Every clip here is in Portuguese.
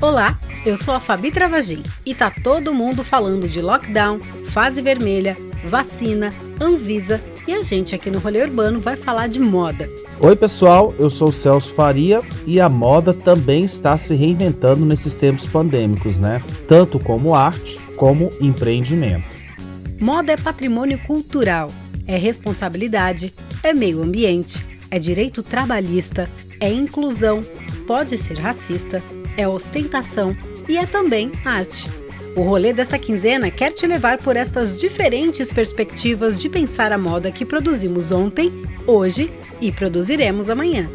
Olá, eu sou a Fabi Travagin e tá todo mundo falando de lockdown, fase vermelha, vacina, Anvisa e a gente aqui no Rolê Urbano vai falar de moda. Oi, pessoal, eu sou o Celso Faria e a moda também está se reinventando nesses tempos pandêmicos, né? Tanto como arte como empreendimento. Moda é patrimônio cultural, é responsabilidade, é meio ambiente, é direito trabalhista, é inclusão, pode ser racista é ostentação e é também arte. O rolê desta quinzena quer te levar por estas diferentes perspectivas de pensar a moda que produzimos ontem, hoje e produziremos amanhã.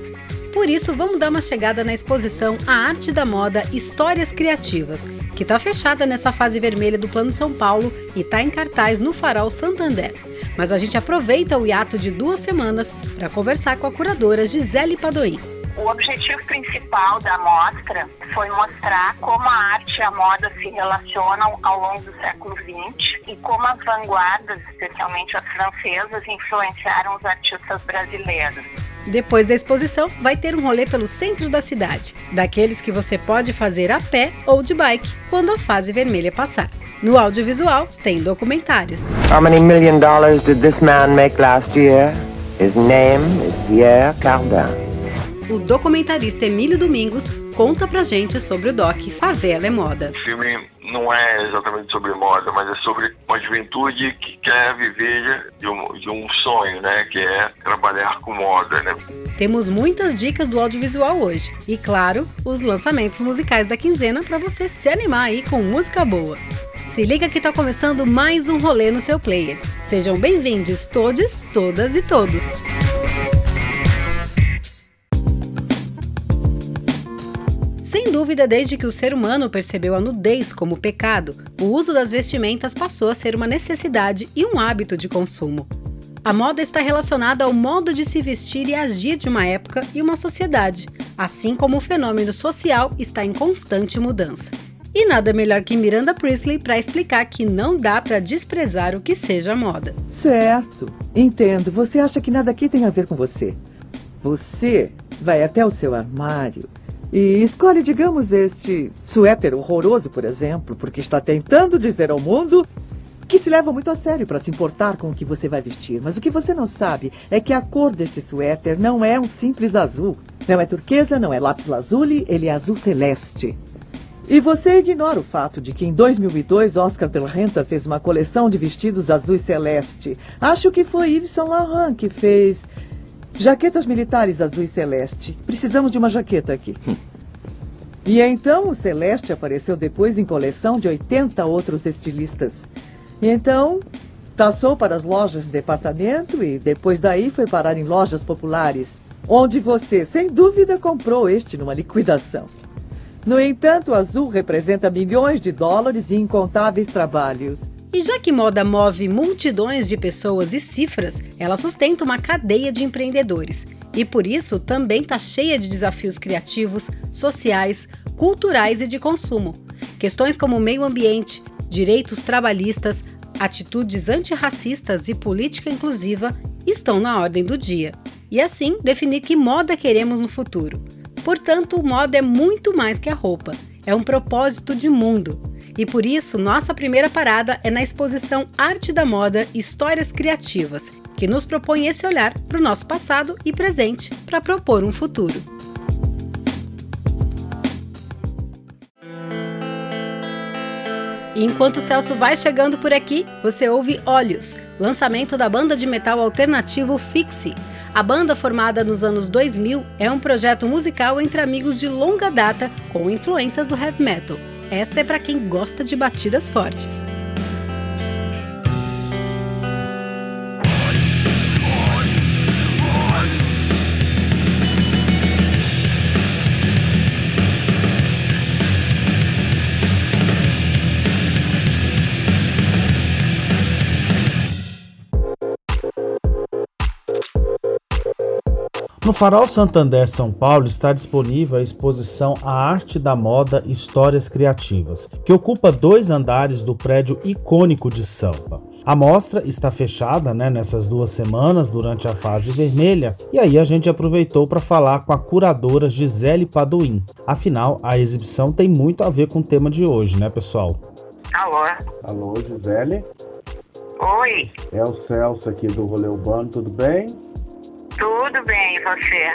Por isso, vamos dar uma chegada na exposição A Arte da Moda Histórias Criativas, que está fechada nessa fase vermelha do Plano São Paulo e está em cartaz no Farol Santander. Mas a gente aproveita o hiato de duas semanas para conversar com a curadora Gisele Padoim. O objetivo principal da mostra foi mostrar como a arte e a moda se relacionam ao longo do século XX e como as vanguardas, especialmente as francesas, influenciaram os artistas brasileiros. Depois da exposição, vai ter um rolê pelo centro da cidade, daqueles que você pode fazer a pé ou de bike quando a fase vermelha passar. No audiovisual, tem documentários. How many million dollars did this man make last year? His name is Pierre Cardin o documentarista Emílio Domingos conta pra gente sobre o doc Favela é Moda. O filme não é exatamente sobre moda, mas é sobre uma juventude que quer viver de um, de um sonho, né? Que é trabalhar com moda, né? Temos muitas dicas do audiovisual hoje. E, claro, os lançamentos musicais da quinzena para você se animar aí com música boa. Se liga que tá começando mais um rolê no seu player. Sejam bem-vindos todos, todas e todos. Dúvida, desde que o ser humano percebeu a nudez como pecado, o uso das vestimentas passou a ser uma necessidade e um hábito de consumo. A moda está relacionada ao modo de se vestir e agir de uma época e uma sociedade, assim como o fenômeno social está em constante mudança. E nada melhor que Miranda Priestley para explicar que não dá para desprezar o que seja moda. Certo, entendo. Você acha que nada aqui tem a ver com você. Você vai até o seu armário e escolhe, digamos, este suéter horroroso, por exemplo, porque está tentando dizer ao mundo que se leva muito a sério para se importar com o que você vai vestir. Mas o que você não sabe é que a cor deste suéter não é um simples azul. Não é turquesa, não é lápis lazuli, ele é azul celeste. E você ignora o fato de que em 2002 Oscar de la Renta fez uma coleção de vestidos azul celeste. Acho que foi Yves Saint Laurent que fez Jaquetas militares azul e celeste. Precisamos de uma jaqueta aqui. Hum. E então o celeste apareceu depois em coleção de 80 outros estilistas. E então passou para as lojas de departamento e depois daí foi parar em lojas populares, onde você, sem dúvida, comprou este numa liquidação. No entanto, o azul representa milhões de dólares e incontáveis trabalhos. E já que moda move multidões de pessoas e cifras, ela sustenta uma cadeia de empreendedores. E por isso também está cheia de desafios criativos, sociais, culturais e de consumo. Questões como meio ambiente, direitos trabalhistas, atitudes antirracistas e política inclusiva estão na ordem do dia. E assim definir que moda queremos no futuro. Portanto, moda é muito mais que a roupa, é um propósito de mundo e por isso, nossa primeira parada é na exposição Arte da Moda Histórias Criativas, que nos propõe esse olhar para o nosso passado e presente para propor um futuro. Enquanto o Celso vai chegando por aqui, você ouve Olhos, lançamento da banda de metal alternativo Fixie. A banda, formada nos anos 2000, é um projeto musical entre amigos de longa data com influências do heavy metal. Essa é para quem gosta de batidas fortes. No Farol Santander São Paulo está disponível a exposição A Arte da Moda Histórias Criativas, que ocupa dois andares do prédio icônico de Sampa. A mostra está fechada né, nessas duas semanas durante a fase vermelha, e aí a gente aproveitou para falar com a curadora Gisele Paduim. Afinal, a exibição tem muito a ver com o tema de hoje, né, pessoal? Alô? Alô, Gisele? Oi, É o Celso aqui do Rolê Urbano, tudo bem? Tudo bem, você?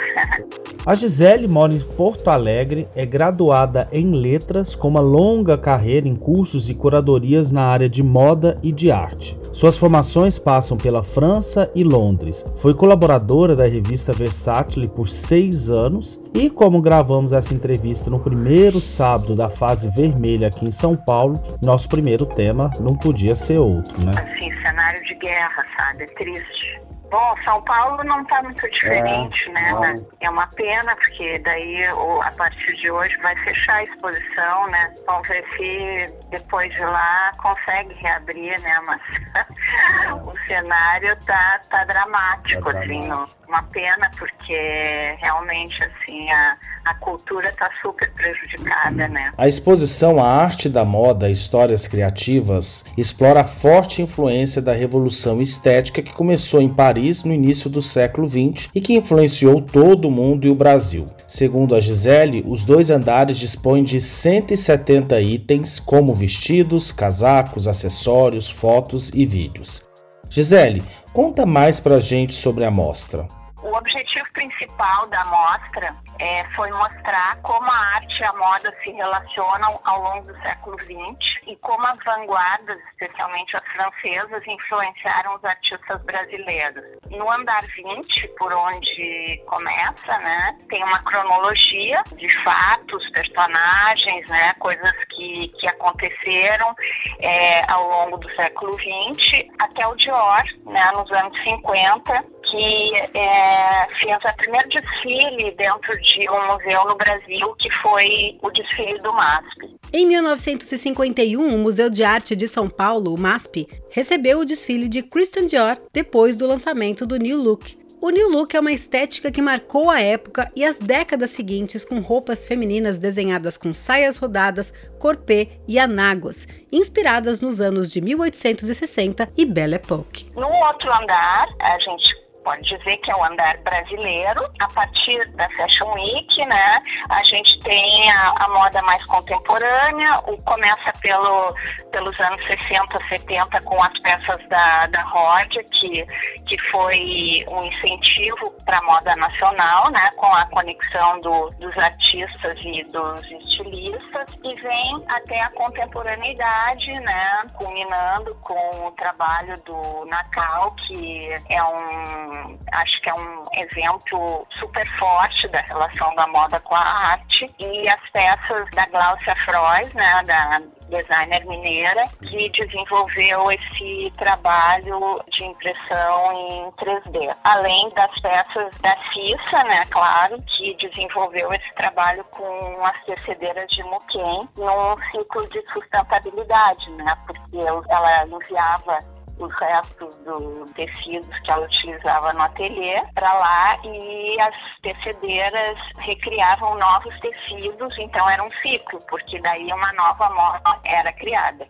A Gisele mora em Porto Alegre, é graduada em letras com uma longa carreira em cursos e curadorias na área de moda e de arte. Suas formações passam pela França e Londres. Foi colaboradora da revista Versátil por seis anos e, como gravamos essa entrevista no primeiro sábado da fase vermelha aqui em São Paulo, nosso primeiro tema não podia ser outro, né? Assim, cenário de guerra, sabe? É triste. Bom, São Paulo não está muito diferente, É, né? não. É uma pena, porque daí a partir de hoje vai fechar a exposição, né? Vamos ver se depois de lá consegue reabrir, né? Mas o cenário tá, tá dramático, Tá assim, dramático. uma pena, porque realmente, assim, a, a cultura tá super prejudicada, né? A exposição A Arte da Moda Histórias Criativas explora a forte influência da revolução estética que começou em Paris no início do século XX e que influenciou todo o mundo e o Brasil. Segundo a Gisele, os dois andares dispõem de 170 itens, como vestidos, casacos, acessórios, fotos e vídeos. Gisele, conta mais pra gente sobre a mostra. O objetivo principal da mostra é, foi mostrar como a arte e a moda se relacionam ao longo do século XX e como as vanguardas, especialmente as francesas, influenciaram os artistas brasileiros. No andar 20, por onde começa, né, tem uma cronologia de fatos, personagens, né, coisas que, que aconteceram é, ao longo do século XX até o Dior, né, nos anos 50, que é, fez o primeiro desfile dentro de um museu no Brasil, que foi o desfile do MASP. Em 1951, o Museu de Arte de São Paulo, o MASP, recebeu o desfile de Christian Dior depois do lançamento do New Look. O New Look é uma estética que marcou a época e as décadas seguintes com roupas femininas desenhadas com saias rodadas, corpê e anáguas, inspiradas nos anos de 1860 e Belle Époque. No outro andar, a gente pode dizer que é o andar brasileiro. A partir da Fashion Week, né, a gente tem a, a moda mais contemporânea. O começa pelo, pelos anos 60, 70 com as peças da, da Rodia, que, que foi um incentivo para a moda nacional, né, com a conexão do, dos artistas e dos estilistas. E vem até a contemporaneidade, né, culminando com o trabalho do Nacal, que é um acho que é um exemplo super forte da relação da moda com a arte e as peças da Glaucia Frois, né, da designer mineira, que desenvolveu esse trabalho de impressão em 3D. Além das peças da Cissa, né, claro, que desenvolveu esse trabalho com as tecedeiras de Muquem num ciclo de sustentabilidade, né, porque ela enviava os restos dos tecidos que ela utilizava no ateliê para lá e as tecedeiras recriavam novos tecidos, então era um ciclo, porque daí uma nova moda era criada.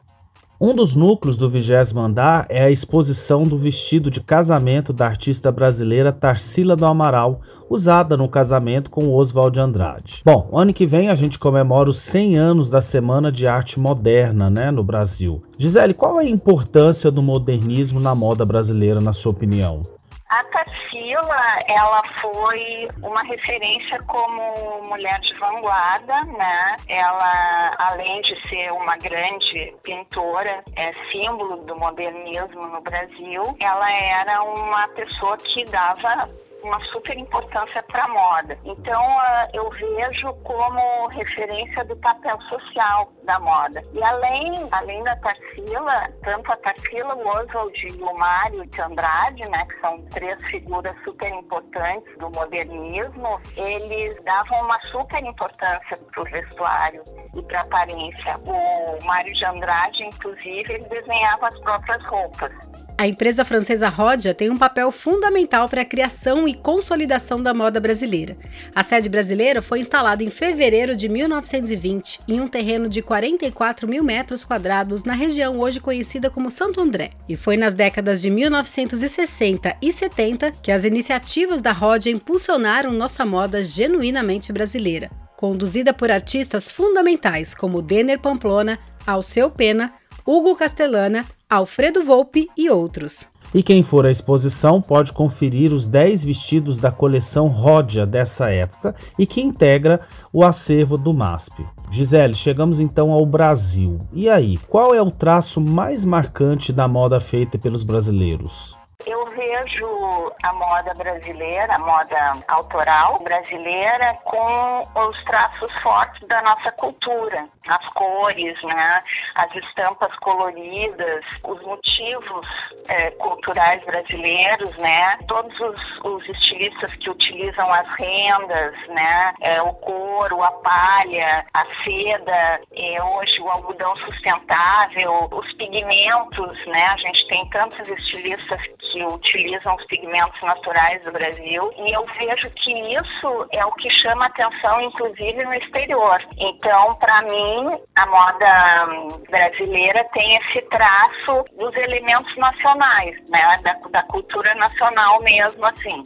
Um dos núcleos do vigésimo andar é a exposição do vestido de casamento da artista brasileira Tarsila do Amaral, usada no casamento com Oswald de Andrade. Bom, ano que vem a gente comemora os 100 anos da Semana de Arte Moderna, né, no Brasil. Gisele, qual é a importância do modernismo na moda brasileira, na sua opinião? A Tarsila, ela foi uma referência como mulher de vanguarda, né? Ela, além de ser uma grande pintora, é símbolo do modernismo no Brasil, ela era uma pessoa que dava uma super importância para a moda. Então, uh, eu vejo como referência do papel social da moda. E além, além da Tarsila, tanto a Tarsila, o Oswald o Mário de Andrade, né, que são três figuras super importantes do modernismo, eles davam uma super importância para o vestuário e para a aparência. O Mário de Andrade, inclusive, ele desenhava as próprias roupas. A empresa francesa Rodia tem um papel fundamental para a criação e consolidação da moda brasileira. A sede brasileira foi instalada em fevereiro de 1920 em um terreno de 44 mil metros quadrados na região hoje conhecida como Santo André. E foi nas décadas de 1960 e 70 que as iniciativas da Rodia impulsionaram nossa moda genuinamente brasileira. Conduzida por artistas fundamentais como Denner Pamplona, Alceu Pena, Hugo Castellana, Alfredo Volpe e outros. E quem for à exposição pode conferir os 10 vestidos da coleção Ródia dessa época e que integra o acervo do MASP. Gisele, chegamos então ao Brasil. E aí, qual é o traço mais marcante da moda feita pelos brasileiros? Eu vejo a moda brasileira, a moda autoral brasileira, com os traços fortes da nossa cultura, as cores, né, as estampas coloridas, os motivos é, culturais brasileiros, né, todos os, os, estilistas que utilizam as rendas, né, é, o couro, a palha, a seda, é, hoje o algodão sustentável, os pigmentos, né, a gente tem tantos estilistas que utilizam os pigmentos naturais do Brasil e eu vejo que isso é o que chama atenção, inclusive no exterior. Então, para mim, a moda brasileira tem esse traço dos elementos nacionais, né, da, da cultura nacional mesmo assim.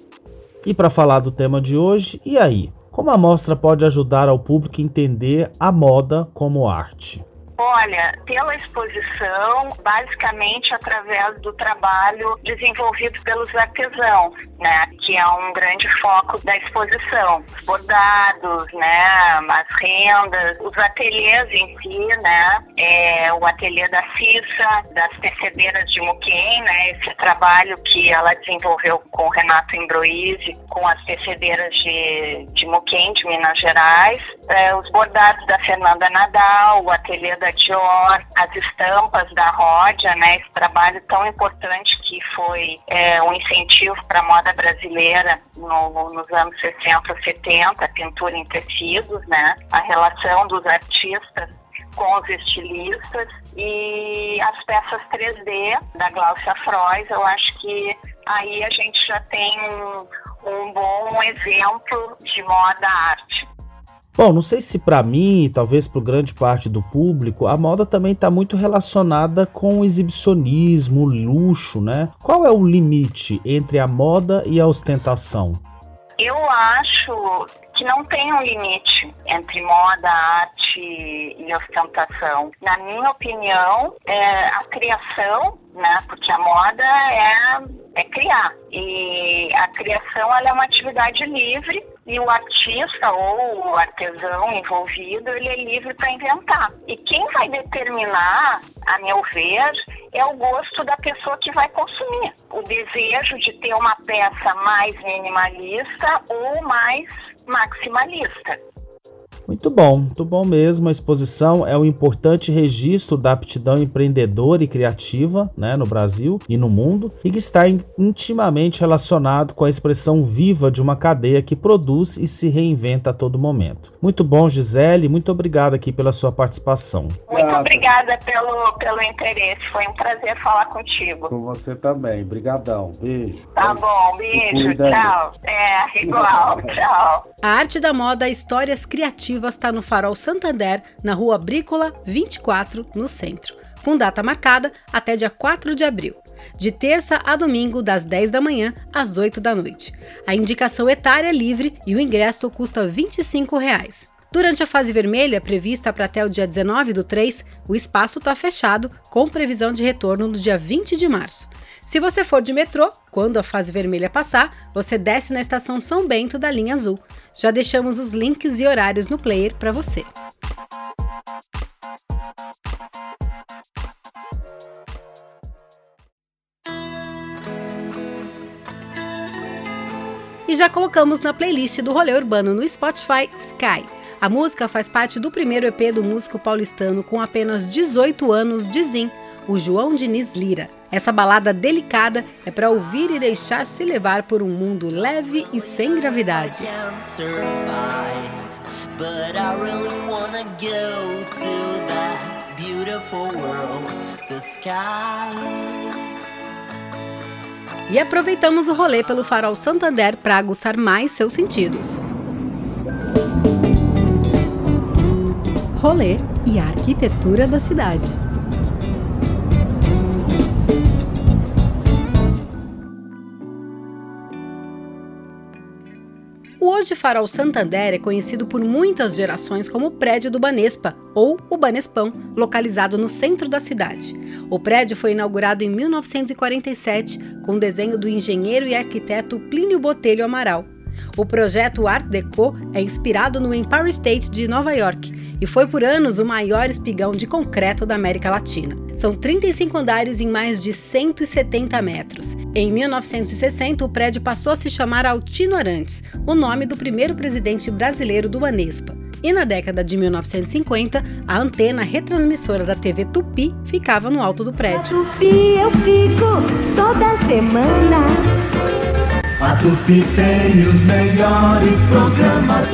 E para falar do tema de hoje, e aí? Como a mostra pode ajudar ao público a entender a moda como arte? Olha, pela exposição, basicamente através do trabalho desenvolvido pelos artesãos, né, que é um grande foco da exposição. Os bordados, né, as rendas, os ateliês em si, né, é, o ateliê da Cissa, das tecedeiras de Muquem, né, esse trabalho que ela desenvolveu com Renato Imbroise, com as tecedeiras de, de Muquem, de Minas Gerais, é, os bordados da Fernanda Nadal, o ateliê da Dior, as estampas da Ródia, né? Esse trabalho tão importante que foi é, um incentivo para a moda brasileira no, nos anos 60, 70, pintura em tecidos, né? A relação dos artistas com os estilistas e as peças 3D da Glaucia Frois, eu acho que aí a gente já tem um, um bom exemplo de moda arte. Bom, não sei se para mim, talvez para grande parte do público, a moda também está muito relacionada com o exibicionismo, luxo, né? Qual é o limite entre a moda e a ostentação? Eu acho que não tem um limite entre moda, arte e ostentação. Na minha opinião, é a criação, né? Porque a moda é, é criar. E a criação é uma atividade livre e o artista ou o artesão envolvido ele é livre para inventar. E quem vai determinar, a meu ver, é o gosto da pessoa que vai consumir. O desejo de ter uma peça mais minimalista ou mais maximalista. Muito bom, muito bom mesmo. A exposição é um importante registro da aptidão empreendedora e criativa né, no Brasil e no mundo e que está intimamente relacionado com a expressão viva de uma cadeia que produz e se reinventa a todo momento. Muito bom, Gisele, muito obrigado aqui pela sua participação. Muito obrigada pelo, pelo interesse, foi um prazer falar contigo. Com você também, brigadão. Beijo. Tá bom, beijo, tchau. É, igual, tchau. A arte da moda, histórias criativas está no Farol Santander, na rua Brícola 24, no centro, com data marcada até dia 4 de abril, de terça a domingo, das 10 da manhã às 8 da noite. A indicação etária é livre e o ingresso custa 25 reais. Durante a fase vermelha, prevista para até o dia 19 do 3, o espaço está fechado, com previsão de retorno no dia 20 de março. Se você for de metrô, quando a fase vermelha passar, você desce na estação São Bento da linha azul. Já deixamos os links e horários no player para você. E já colocamos na playlist do Rolê Urbano no Spotify Sky. A música faz parte do primeiro EP do músico paulistano com apenas 18 anos de Zin, o João Diniz Lira. Essa balada delicada é para ouvir e deixar se levar por um mundo leve e sem gravidade. e aproveitamos o rolê pelo Farol Santander para aguçar mais seus sentidos. Rolê e a arquitetura da cidade. O Hoje Farol Santander é conhecido por muitas gerações como o Prédio do Banespa, ou o Banespão, localizado no centro da cidade. O prédio foi inaugurado em 1947 com desenho do engenheiro e arquiteto Plínio Botelho Amaral. O projeto Art Deco é inspirado no Empire State de Nova York e foi por anos o maior espigão de concreto da América Latina. São 35 andares em mais de 170 metros. Em 1960, o prédio passou a se chamar Altino Arantes, o nome do primeiro presidente brasileiro do Banespa. E na década de 1950, a antena retransmissora da TV Tupi ficava no alto do prédio. Tupi eu fico toda semana. A Tupi tem os melhores programas.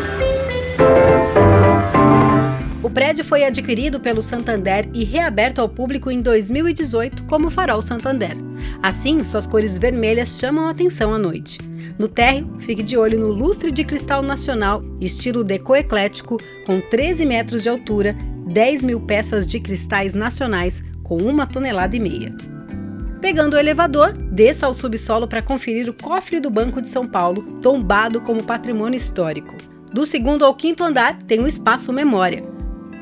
O prédio foi adquirido pelo Santander e reaberto ao público em 2018 como Farol Santander. Assim, suas cores vermelhas chamam a atenção à noite. No térreo, fique de olho no lustre de cristal nacional, estilo deco eclético, com 13 metros de altura, 10 mil peças de cristais nacionais com uma tonelada e meia. Pegando o elevador, desça ao subsolo para conferir o cofre do Banco de São Paulo, tombado como patrimônio histórico. Do segundo ao quinto andar tem um espaço memória.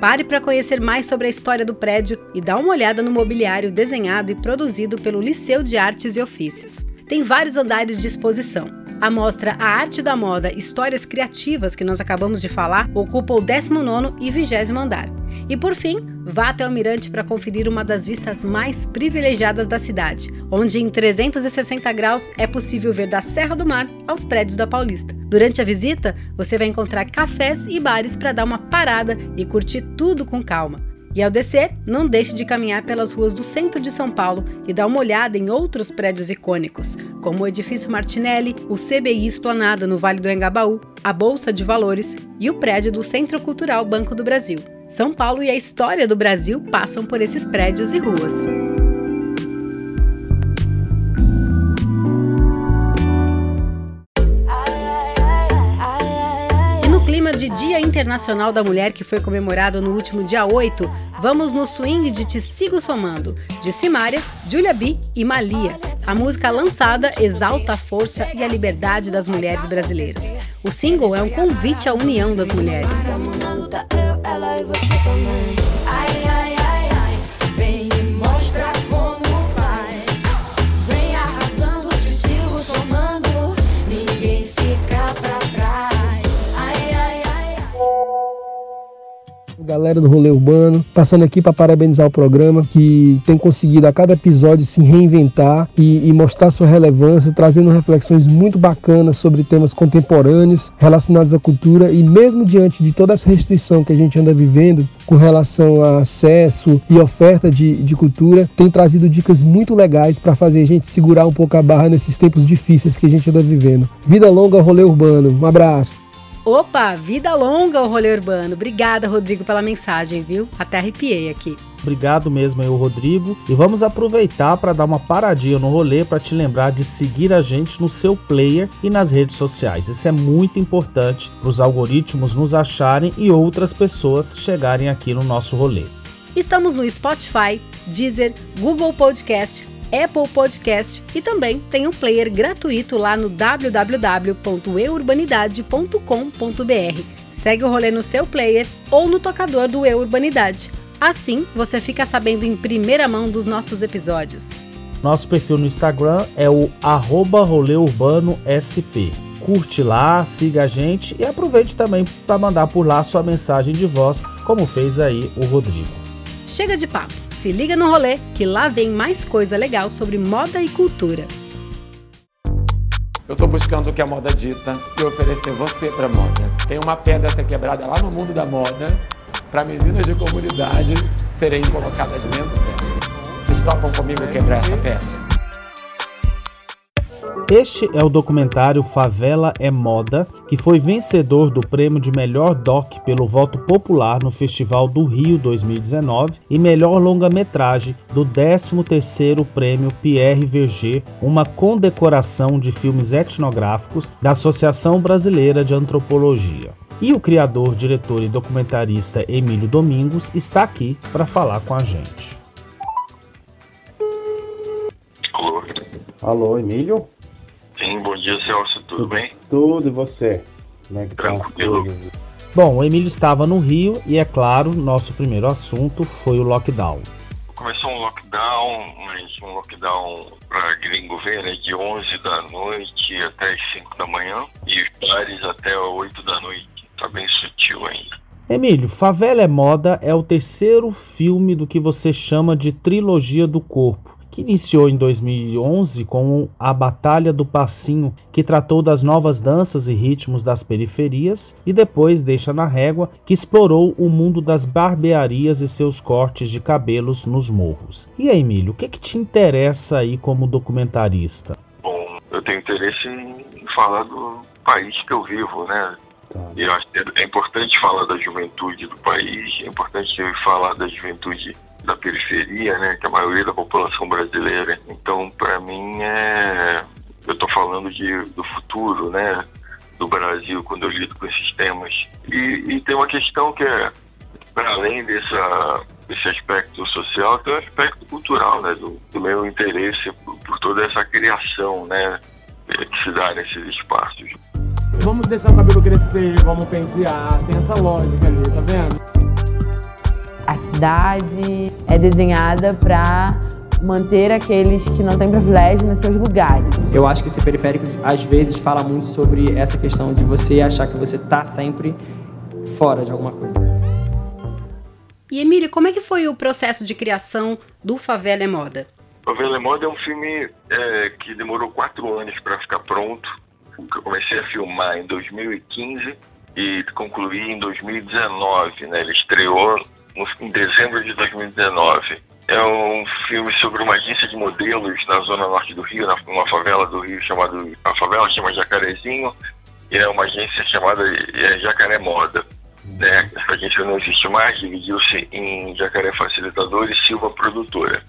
Pare para conhecer mais sobre a história do prédio e dá uma olhada no mobiliário desenhado e produzido pelo Liceu de Artes e Ofícios. Tem vários andares de exposição. A mostra A Arte da Moda Histórias Criativas, que nós acabamos de falar, ocupa o 19 e 20 andar. E por fim, vá até o Mirante para conferir uma das vistas mais privilegiadas da cidade, onde em 360 graus é possível ver da Serra do Mar aos prédios da Paulista. Durante a visita, você vai encontrar cafés e bares para dar uma parada e curtir tudo com calma. E ao descer, não deixe de caminhar pelas ruas do centro de São Paulo e dar uma olhada em outros prédios icônicos, como o Edifício Martinelli, o CBI Esplanada no Vale do Engabaú, a Bolsa de Valores e o prédio do Centro Cultural Banco do Brasil. São Paulo e a história do Brasil passam por esses prédios e ruas. De Dia Internacional da Mulher, que foi comemorado no último dia 8, vamos no swing de Te Sigo Somando, de Simária, Julia B e Malia. A música lançada exalta a força e a liberdade das mulheres brasileiras. O single é um convite à união das mulheres. Galera do Rolê Urbano, passando aqui para parabenizar o programa que tem conseguido a cada episódio se reinventar e, e, mostrar sua relevância, trazendo reflexões muito bacanas sobre temas contemporâneos relacionados à cultura e mesmo diante de toda essa restrição que a gente anda vivendo com relação a acesso e oferta de, de cultura, tem trazido dicas muito legais para fazer a gente segurar um pouco a barra nesses tempos difíceis que a gente anda vivendo. Vida longa Rolê Urbano. Um abraço. Opa, vida longa o rolê urbano. Obrigada, Rodrigo, pela mensagem, viu? Até arrepiei aqui. Obrigado mesmo aí, Rodrigo. E vamos aproveitar para dar uma paradinha no rolê para te lembrar de seguir a gente no seu player e nas redes sociais. Isso é muito importante para os algoritmos nos acharem e outras pessoas chegarem aqui no nosso rolê. Estamos no Spotify, Deezer, Google Podcast, Apple Podcast e também tem um player gratuito lá no www.eurbanidade.com.br. Segue o rolê no seu player ou no tocador do Eurbanidade. Assim, você fica sabendo em primeira mão dos nossos episódios. Nosso perfil no Instagram é o @rolêurbanosp. Curte lá, siga a gente e aproveite também para mandar por lá sua mensagem de voz, como fez aí o Rodrigo. Chega de papo, se liga no rolê que lá vem mais coisa legal sobre moda e cultura. Eu estou buscando o que a moda dita e oferecer você para moda. Tem uma pedra a ser quebrada lá no mundo da moda para meninas de comunidade serem colocadas dentro dela. Vocês topam comigo quebrar essa pedra? Este é o documentário Favela é Moda, que foi vencedor do prêmio de melhor doc pelo voto popular no Festival do Rio 2019 e melhor longa-metragem do 13º prêmio Pierre Verger, uma condecoração de filmes etnográficos da Associação Brasileira de Antropologia. E o criador, diretor e documentarista Emílio Domingos está aqui para falar com a gente. Alô? Emílio? Sim, bom dia, Celso. Tudo, Tudo bem? Tudo, e você? Como é que tá Tranquilo. Tá Bom, o Emílio estava no Rio e, é claro, nosso primeiro assunto foi o lockdown. Começou um lockdown, mas um lockdown para gringo ver, né, de 11 da noite até as 5 da manhã e os bares até 8 da noite. Tá bem sutil ainda. Emílio, Favela é Moda é o terceiro filme do que você chama de trilogia do corpo que iniciou em 2011 com a Batalha do Passinho, que tratou das novas danças e ritmos das periferias, e depois Deixa na Régua, que explorou o mundo das barbearias e seus cortes de cabelos nos morros. E aí, Emílio, o que, que te interessa aí como documentarista? Bom, eu tenho interesse em falar do país que eu vivo, né? Tá. E eu acho que é importante falar da juventude do país, é importante falar da juventude da periferia, né, que é a maioria da população brasileira. Então, para mim, é, eu estou falando de, do futuro, né, do Brasil quando eu lido com esses temas. E, e tem uma questão que é, para além dessa, desse aspecto social, tem um aspecto cultural, né, do, do meu interesse por, por toda essa criação, né, que se dá nesses espaços. Vamos deixar o cabelo crescer, vamos pentear, tem essa lógica ali, tá vendo? Cidade é desenhada para manter aqueles que não têm privilégio nos seus lugares. Eu acho que esse periférico às vezes fala muito sobre essa questão de você achar que você está sempre fora de alguma coisa. E Emília, como é que foi o processo de criação do Favela é Moda? Favela é Moda é um filme é, que demorou quatro anos para ficar pronto. Eu comecei a filmar em 2015 e concluí em 2019. Né? Ele estreou em dezembro de 2019. É um filme sobre uma agência de modelos na zona norte do Rio, numa favela do Rio chamada a favela chama Jacarezinho e é uma agência chamada é, Jacaré Moda. Né? Essa agência não existe mais, dividiu-se em Jacaré Facilitador e Silva Produtora.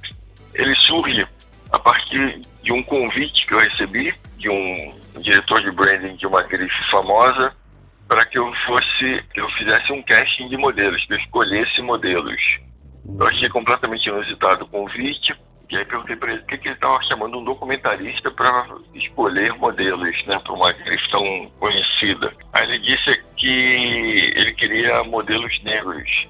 Ele surge a partir de um convite que eu recebi de um diretor de branding de uma grife famosa para que eu fosse, eu fizesse um casting de modelos, que eu escolhesse modelos. Eu achei completamente inusitado o convite, e aí perguntei para ele por que, que ele estava chamando um documentarista para escolher modelos, né, para uma grife tão conhecida. Aí ele disse que ele queria modelos negros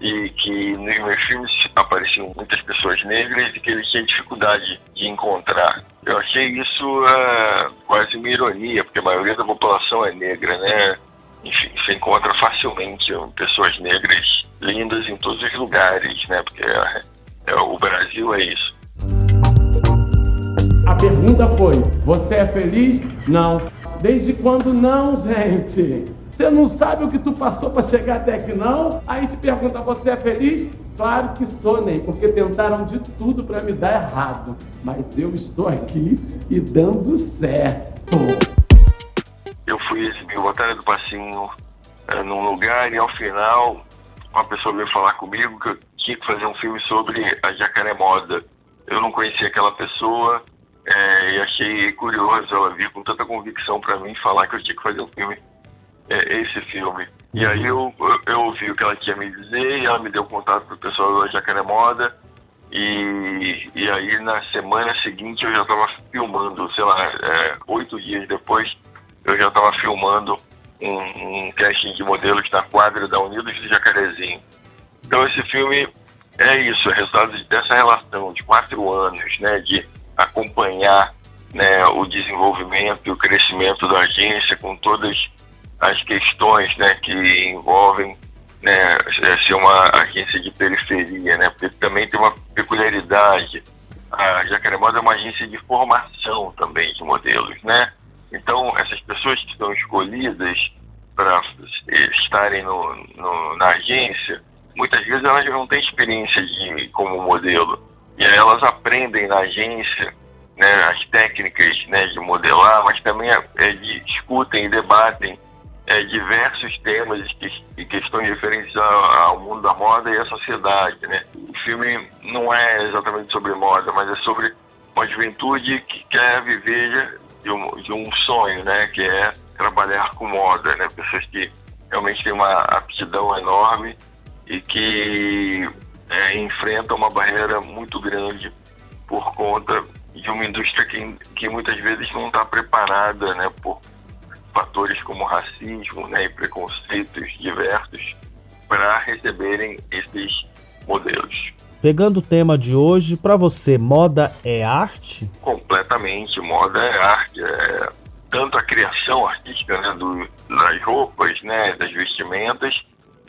e que nos meus filmes apareciam muitas pessoas negras e que ele tinha dificuldade de encontrar. Eu achei isso uh, quase uma ironia, porque a maioria da população é negra, né? Enfim, se encontra facilmente pessoas negras lindas em todos os lugares, né? Porque é, é, o Brasil é isso. A pergunta foi: você é feliz? Não. Desde quando não, gente? Você não sabe o que tu passou para chegar até aqui, não? Aí te pergunta: você é feliz? Claro que sou, nem, porque tentaram de tudo para me dar errado. Mas eu estou aqui e dando certo eu fui exibir o Batalha do Passinho é, num lugar e ao final uma pessoa veio falar comigo que eu tinha que fazer um filme sobre a Jacaré Moda. Eu não conhecia aquela pessoa é, e achei curioso ela vir com tanta convicção para mim falar que eu tinha que fazer um filme, é, esse filme. E aí eu, eu, eu ouvi o que ela tinha me dizer e ela me deu contato pro pessoal da Jacaré Moda e, e aí na semana seguinte eu já estava filmando, sei lá, oito dias depois eu já estava filmando um, um casting de modelos na quadra da Unidos de Jacarezinho. Então esse filme é isso, é resultado dessa relação de quatro anos, né, de acompanhar né, o desenvolvimento e o crescimento da agência com todas as questões né, que envolvem né, ser uma agência de periferia, né, porque também tem uma peculiaridade. A Jacaremoda é uma agência de formação também de modelos, né? Então, essas pessoas que são escolhidas para estarem no, no, na agência, muitas vezes elas não têm experiência de, como modelo. E aí elas aprendem na agência né, as técnicas né, de modelar, mas também é, discutem e debatem é, diversos temas e questões referentes ao mundo da moda e à sociedade. Né? O filme não é exatamente sobre moda, mas é sobre uma juventude que quer viver de um, de um sonho, né? que é trabalhar com moda. Né? Pessoas que realmente têm uma aptidão enorme e que é, enfrentam uma barreira muito grande por conta de uma indústria que, que muitas vezes não está preparada né, por fatores como racismo né, e preconceitos diversos para receberem esses modelos. Pegando o tema de hoje, para você, moda é arte? Completamente, moda é arte. É tanto a criação artística né, do, das roupas, né, das vestimentas,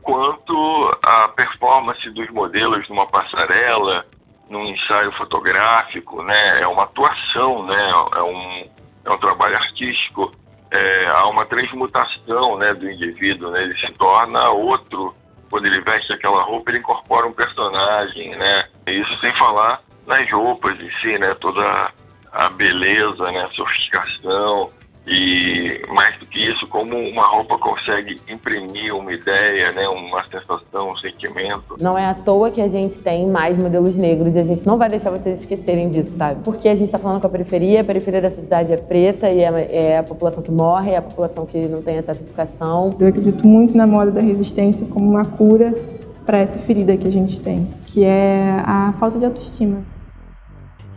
quanto a performance dos modelos numa passarela, num ensaio fotográfico, né? É uma atuação, né? É um, é um trabalho artístico. É, há uma transmutação, né, do indivíduo, né? Ele se torna outro quando ele veste aquela roupa, ele incorpora um personagem, né? Isso sem falar nas roupas em si, né? Toda a beleza, né? A sofisticação, e mais do que isso, como uma roupa consegue imprimir uma ideia, né, uma sensação, um sentimento. Não é à toa que a gente tem mais modelos negros e a gente não vai deixar vocês esquecerem disso, sabe? Porque a gente está falando com a periferia, a periferia dessa cidade é preta e é, é a população que morre, é a população que não tem acesso à educação. Eu acredito muito na moda da resistência como uma cura para essa ferida que a gente tem, que é a falta de autoestima.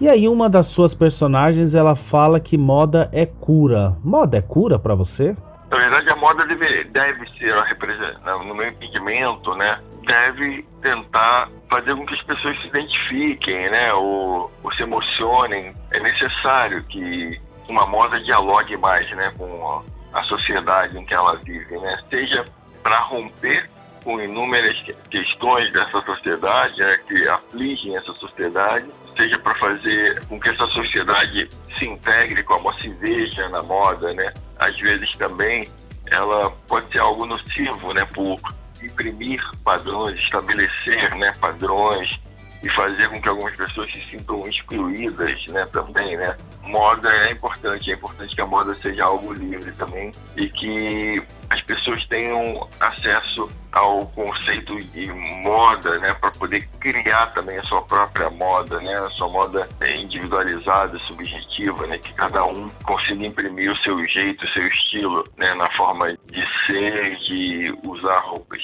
E aí uma das suas personagens, ela fala que moda é cura. Moda é cura para você? Na verdade, a moda deve, deve ser, no meu entendimento, né, deve tentar fazer com que as pessoas se identifiquem, né, ou, ou se emocionem. É necessário que uma moda dialogue mais, né, com a sociedade em que ela vive, né, seja para romper com inúmeras questões dessa sociedade, né, que afligem essa sociedade, seja para fazer com que essa sociedade se integre, como se veja na moda, né? Às vezes também ela pode ser algo nocivo, né? Por imprimir padrões, estabelecer, né? Padrões e fazer com que algumas pessoas se sintam excluídas, né? Também, né? Moda é importante, é importante que a moda seja algo livre também e que as pessoas tenham acesso ao conceito de moda, né, para poder criar também a sua própria moda, né, a sua moda individualizada, subjetiva, né, que cada um consiga imprimir o seu jeito, o seu estilo, né, na forma de ser, de usar roupas.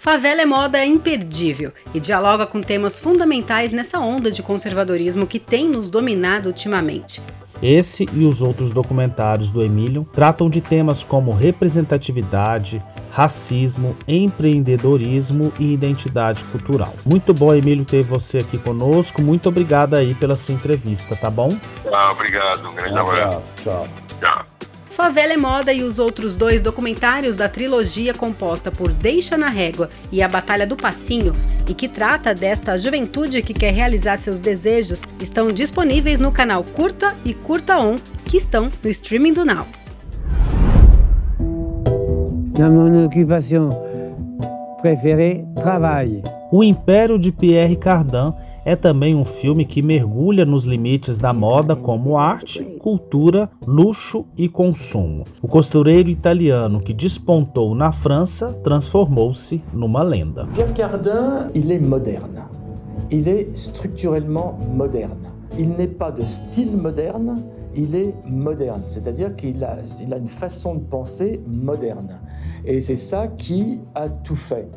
Favela é moda é imperdível e dialoga com temas fundamentais nessa onda de conservadorismo que tem nos dominado ultimamente. Esse e os outros documentários do Emílio tratam de temas como representatividade, racismo, empreendedorismo e identidade cultural. Muito bom, Emílio, ter você aqui conosco. Muito obrigado aí pela sua entrevista, tá bom? Ah, obrigado. Um grande abraço. Tchau. Tchau. Favela é Moda e os outros dois documentários da trilogia composta por Deixa na Régua e A Batalha do Passinho, e que trata desta juventude que quer realizar seus desejos, estão disponíveis no canal Curta e Curta On, que estão no streaming do Now. Minha ocupação preferida, trabalho. O Império de Pierre Cardin é também um filme que mergulha nos limites da moda como arte, cultura, luxo e consumo. O costureiro italiano que despontou na França transformou-se numa lenda. Pierre Cardin, il est moderne. Il est structurellement moderne. Il n'est pas de style moderne, il est moderne, c'est-à-dire qu'il a, il a une façon de penser moderne. Et c'est ça qui a tout fait.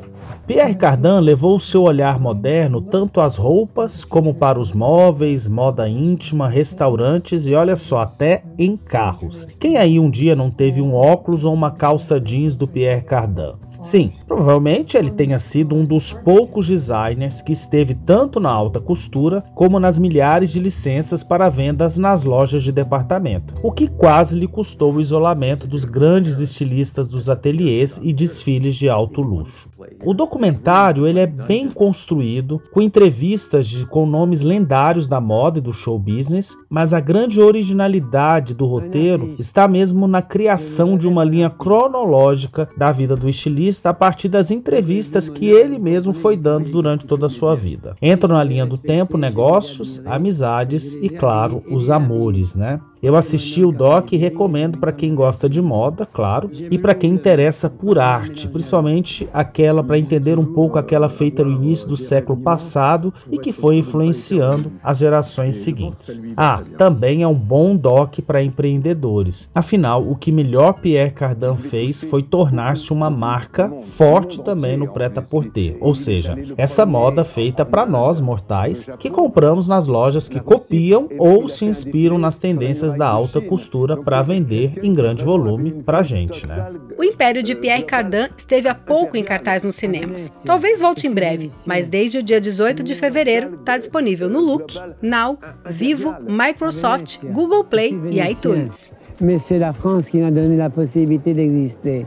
Pierre Cardin levou seu olhar moderno tanto às roupas como para os móveis, moda íntima, restaurantes e olha só, até em carros. Quem aí um dia não teve um óculos ou uma calça jeans do Pierre Cardin? Sim, provavelmente ele tenha sido um dos poucos designers que esteve tanto na alta costura como nas milhares de licenças para vendas nas lojas de departamento, o que quase lhe custou o isolamento dos grandes estilistas dos ateliês e desfiles de alto luxo. O documentário ele é bem construído, com entrevistas de, com nomes lendários da moda e do show business, mas a grande originalidade do roteiro está mesmo na criação de uma linha cronológica da vida do estilista protagonista a partir das entrevistas que ele mesmo foi dando durante toda a sua vida. Entram na linha do tempo negócios, amizades e, claro, os amores, né? Eu assisti o doc e recomendo para quem gosta de moda, claro, e para quem interessa por arte, principalmente aquela para entender um pouco aquela feita no início do século passado e que foi influenciando as gerações seguintes. Ah, também é um bom doc para empreendedores. Afinal, o que melhor Pierre Cardin fez foi tornar-se uma marca forte também no prêt-à-porter, ou seja, essa moda feita para nós mortais que compramos nas lojas que copiam ou se inspiram nas tendências da alta costura para vender em grande volume para a gente, né? O Império de Pierre Cardin esteve há pouco em cartaz nos cinemas. Talvez volte em breve, mas desde o dia 18 de fevereiro está disponível no Look, Now, Vivo, Microsoft, Google Play e iTunes. Mais c'est la France qui m'a donné la possibilité d'exister.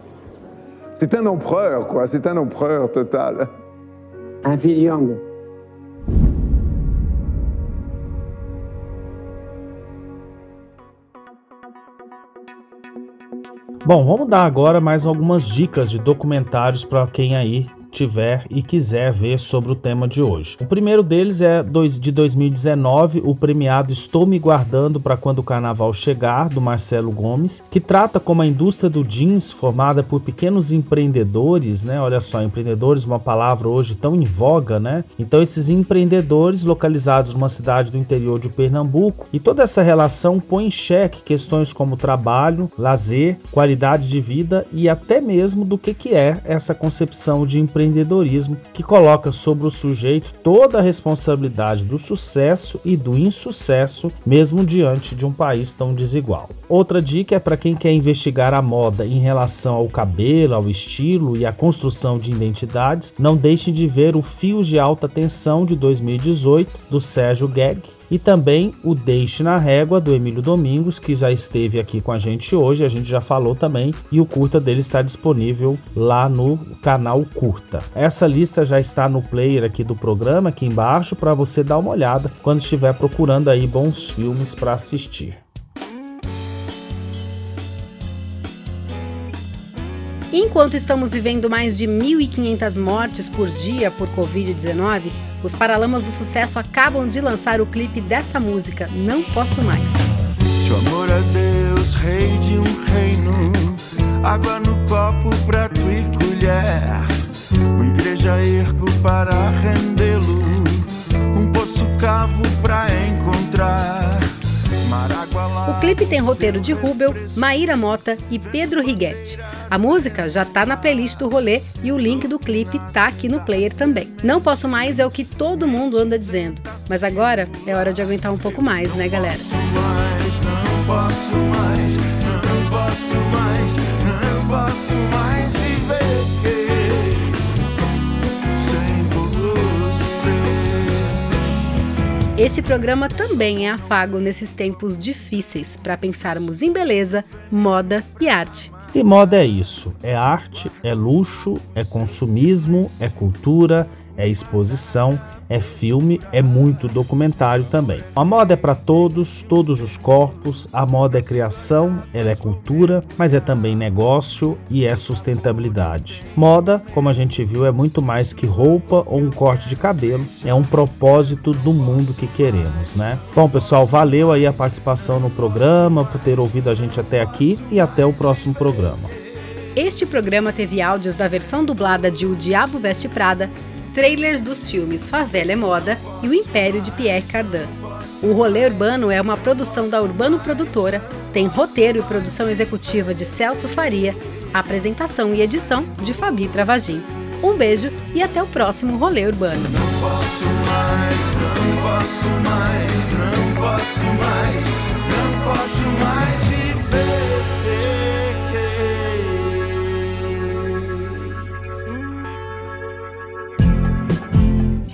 C'est un empereur, quoi. C'est un empereur total. Un Young. Bom, vamos dar agora mais algumas dicas de documentários para quem aí tiver e quiser ver sobre o tema de hoje. O primeiro deles é de 2019, o premiado Estou Me Guardando para Quando o Carnaval Chegar, do Marcelo Gomes, que trata como a indústria do jeans, formada por pequenos empreendedores, né? Olha só, empreendedores, uma palavra hoje tão em voga, né? Então, esses empreendedores localizados numa cidade do interior de Pernambuco, e toda essa relação põe em xeque questões como trabalho, lazer, qualidade de vida e até mesmo do que, que é essa concepção de empreendedorismo empreendedorismo que coloca sobre o sujeito toda a responsabilidade do sucesso e do insucesso, mesmo diante de um país tão desigual. Outra dica é para quem quer investigar a moda em relação ao cabelo, ao estilo e à construção de identidades, não deixe de ver o Fios de Alta Tensão de 2018 do Sérgio Gag, e também o Deixe na Régua do Emílio Domingos, que já esteve aqui com a gente hoje, a gente já falou também, e o curta dele está disponível lá no canal Curta. Essa lista já está no player aqui do programa, aqui embaixo, para você dar uma olhada quando estiver procurando aí bons filmes para assistir. Enquanto estamos vivendo mais de 1.500 mortes por dia por Covid-19, os Paralamas do Sucesso acabam de lançar o clipe dessa música, Não Posso Mais. Seu amor é Deus, rei de um reino, água no copo, prato e colher. Uma igreja ergo para rendê-lo, um poço cavo para encontrar. O clipe tem roteiro de Rubel, Maíra Mota e Pedro Righetti. A música já tá na playlist do rolê e o link do clipe tá aqui no player também. Não posso mais é o que todo mundo anda dizendo, mas agora é hora de aguentar um pouco mais, né, galera? Não posso mais, não posso mais, não posso mais viver. Este programa também é afago nesses tempos difíceis para pensarmos em beleza, moda e arte. E moda é isso: é arte, é luxo, é consumismo, é cultura, é exposição, é filme, é muito documentário também. A moda é para todos, todos os corpos, a moda é criação, ela é cultura, mas é também negócio e é sustentabilidade. Moda, como a gente viu, é muito mais que roupa ou um corte de cabelo, é um propósito do mundo que queremos, né? Bom, pessoal, valeu aí a participação no programa, por ter ouvido a gente até aqui e até o próximo programa. Este programa teve áudios da versão dublada de O Diabo Veste Prada trailers dos filmes Favela é Moda e O Império de Pierre Cardin. O Rolê Urbano é uma produção da Urbano Produtora, tem roteiro e produção executiva de Celso Faria, apresentação e edição de Fabi Travagin. Um beijo e até o próximo Rolê Urbano. Não posso mais, não posso mais, não posso mais, não posso mais